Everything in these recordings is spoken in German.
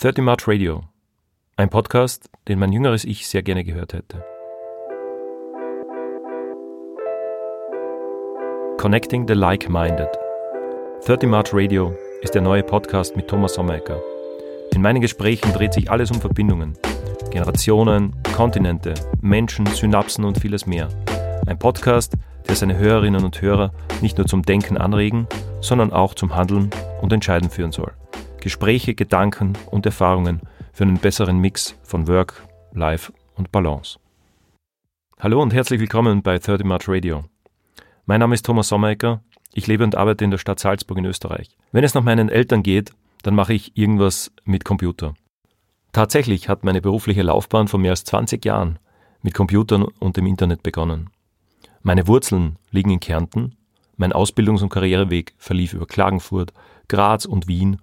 30 March Radio. Ein Podcast, den mein jüngeres Ich sehr gerne gehört hätte. Connecting the Like-Minded. 30 March Radio ist der neue Podcast mit Thomas Sommerecker. In meinen Gesprächen dreht sich alles um Verbindungen. Generationen, Kontinente, Menschen, Synapsen und vieles mehr. Ein Podcast, der seine Hörerinnen und Hörer nicht nur zum Denken anregen, sondern auch zum Handeln und Entscheiden führen soll. Gespräche, Gedanken und Erfahrungen für einen besseren Mix von Work, Life und Balance. Hallo und herzlich willkommen bei 30 March Radio. Mein Name ist Thomas Sommerecker. Ich lebe und arbeite in der Stadt Salzburg in Österreich. Wenn es nach meinen Eltern geht, dann mache ich irgendwas mit Computer. Tatsächlich hat meine berufliche Laufbahn vor mehr als 20 Jahren mit Computern und dem Internet begonnen. Meine Wurzeln liegen in Kärnten, mein Ausbildungs- und Karriereweg verlief über Klagenfurt, Graz und Wien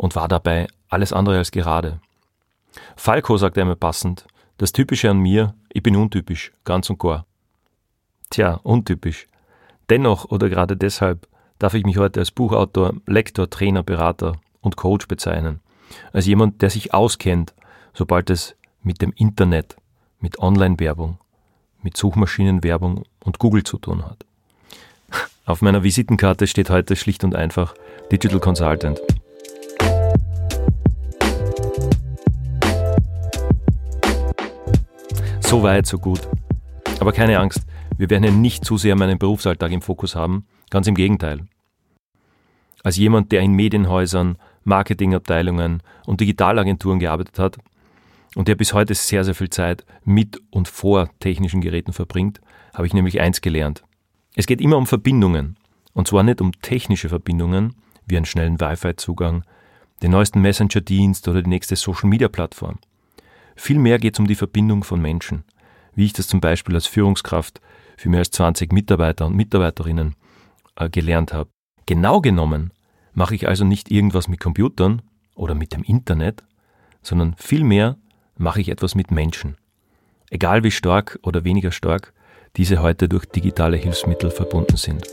und war dabei alles andere als gerade. Falco sagte einmal passend, das Typische an mir, ich bin untypisch, ganz und gar. Tja, untypisch. Dennoch oder gerade deshalb darf ich mich heute als Buchautor, Lektor, Trainer, Berater und Coach bezeichnen. Als jemand, der sich auskennt, sobald es mit dem Internet, mit Online-Werbung, mit Suchmaschinenwerbung und Google zu tun hat. Auf meiner Visitenkarte steht heute schlicht und einfach Digital Consultant. So weit, so gut. Aber keine Angst, wir werden ja nicht zu sehr meinen Berufsalltag im Fokus haben, ganz im Gegenteil. Als jemand, der in Medienhäusern, Marketingabteilungen und Digitalagenturen gearbeitet hat und der bis heute sehr, sehr viel Zeit mit und vor technischen Geräten verbringt, habe ich nämlich eins gelernt. Es geht immer um Verbindungen. Und zwar nicht um technische Verbindungen, wie einen schnellen Wi-Fi-Zugang, den neuesten Messenger-Dienst oder die nächste Social-Media-Plattform. Vielmehr geht es um die Verbindung von Menschen, wie ich das zum Beispiel als Führungskraft für mehr als 20 Mitarbeiter und Mitarbeiterinnen äh, gelernt habe. Genau genommen mache ich also nicht irgendwas mit Computern oder mit dem Internet, sondern vielmehr mache ich etwas mit Menschen. Egal wie stark oder weniger stark diese heute durch digitale Hilfsmittel verbunden sind.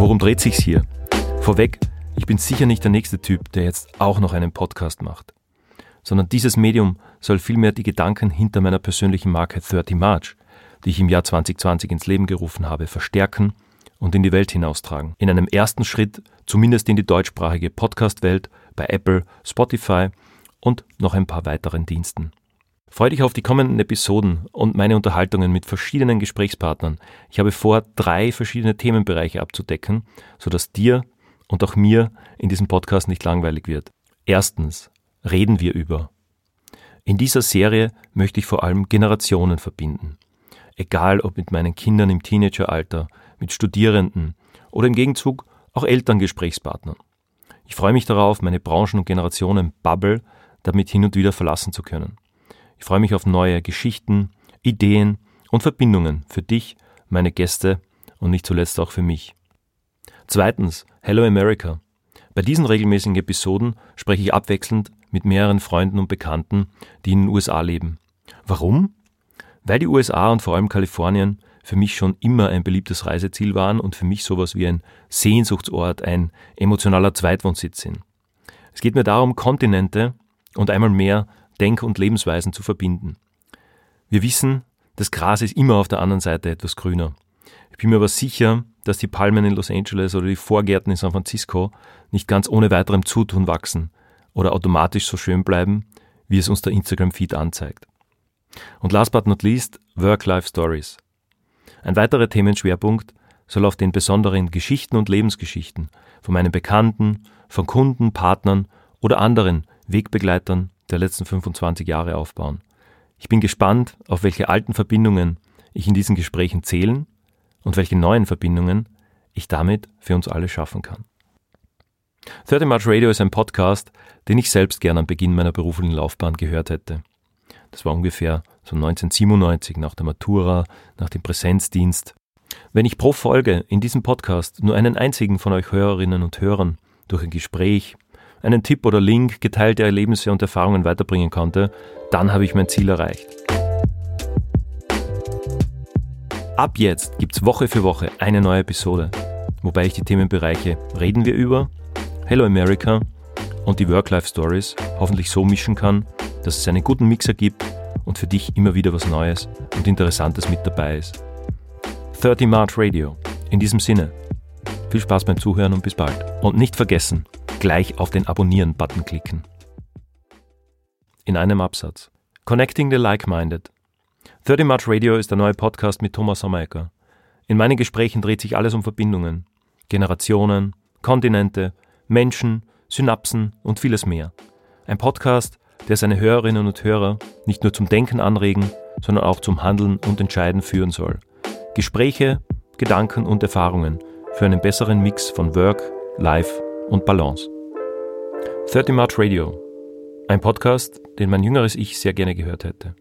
Worum dreht sich's hier? Vorweg, ich bin sicher nicht der nächste Typ, der jetzt auch noch einen Podcast macht, sondern dieses Medium soll vielmehr die Gedanken hinter meiner persönlichen Marke 30 March, die ich im Jahr 2020 ins Leben gerufen habe, verstärken und in die Welt hinaustragen. In einem ersten Schritt zumindest in die deutschsprachige Podcast-Welt bei Apple, Spotify und noch ein paar weiteren Diensten. Freue dich auf die kommenden Episoden und meine Unterhaltungen mit verschiedenen Gesprächspartnern. Ich habe vor, drei verschiedene Themenbereiche abzudecken, sodass dir und auch mir in diesem Podcast nicht langweilig wird. Erstens reden wir über. In dieser Serie möchte ich vor allem Generationen verbinden. Egal ob mit meinen Kindern im Teenageralter, mit Studierenden oder im Gegenzug auch Elterngesprächspartnern. Ich freue mich darauf, meine Branchen- und Generationen-Bubble damit hin und wieder verlassen zu können. Ich freue mich auf neue Geschichten, Ideen und Verbindungen für dich, meine Gäste und nicht zuletzt auch für mich. Zweitens, Hello America. Bei diesen regelmäßigen Episoden spreche ich abwechselnd mit mehreren Freunden und Bekannten, die in den USA leben. Warum? Weil die USA und vor allem Kalifornien für mich schon immer ein beliebtes Reiseziel waren und für mich sowas wie ein Sehnsuchtsort, ein emotionaler Zweitwohnsitz sind. Es geht mir darum, Kontinente und einmal mehr Denk- und Lebensweisen zu verbinden. Wir wissen, das Gras ist immer auf der anderen Seite etwas grüner. Ich bin mir aber sicher, dass die Palmen in Los Angeles oder die Vorgärten in San Francisco nicht ganz ohne weiterem Zutun wachsen oder automatisch so schön bleiben, wie es uns der Instagram-Feed anzeigt. Und last but not least, Work-Life-Stories. Ein weiterer Themenschwerpunkt soll auf den besonderen Geschichten und Lebensgeschichten von meinen Bekannten, von Kunden, Partnern oder anderen Wegbegleitern der letzten 25 Jahre aufbauen. Ich bin gespannt, auf welche alten Verbindungen ich in diesen Gesprächen zählen und welche neuen Verbindungen ich damit für uns alle schaffen kann. 30 March Radio ist ein Podcast, den ich selbst gern am Beginn meiner beruflichen Laufbahn gehört hätte. Das war ungefähr so 1997 nach der Matura, nach dem Präsenzdienst. Wenn ich pro Folge in diesem Podcast nur einen einzigen von euch Hörerinnen und Hörern durch ein Gespräch, einen Tipp oder Link, geteilte Erlebnisse und Erfahrungen weiterbringen konnte, dann habe ich mein Ziel erreicht. Ab jetzt gibt's Woche für Woche eine neue Episode. wobei ich die Themenbereiche Reden wir über, Hello America und die Work-Life-Stories hoffentlich so mischen kann, dass es einen guten Mix ergibt und für dich immer wieder was Neues und Interessantes mit dabei ist. 30 March Radio. In diesem Sinne, viel Spaß beim Zuhören und bis bald. Und nicht vergessen, gleich auf den Abonnieren-Button klicken. In einem Absatz. Connecting the Like-Minded. 30 March Radio ist der neue Podcast mit Thomas Sommerecker. In meinen Gesprächen dreht sich alles um Verbindungen, Generationen, Kontinente, Menschen, Synapsen und vieles mehr. Ein Podcast, der seine Hörerinnen und Hörer nicht nur zum Denken anregen, sondern auch zum Handeln und Entscheiden führen soll. Gespräche, Gedanken und Erfahrungen für einen besseren Mix von Work, Life und Balance. 30 March Radio. Ein Podcast, den mein jüngeres Ich sehr gerne gehört hätte.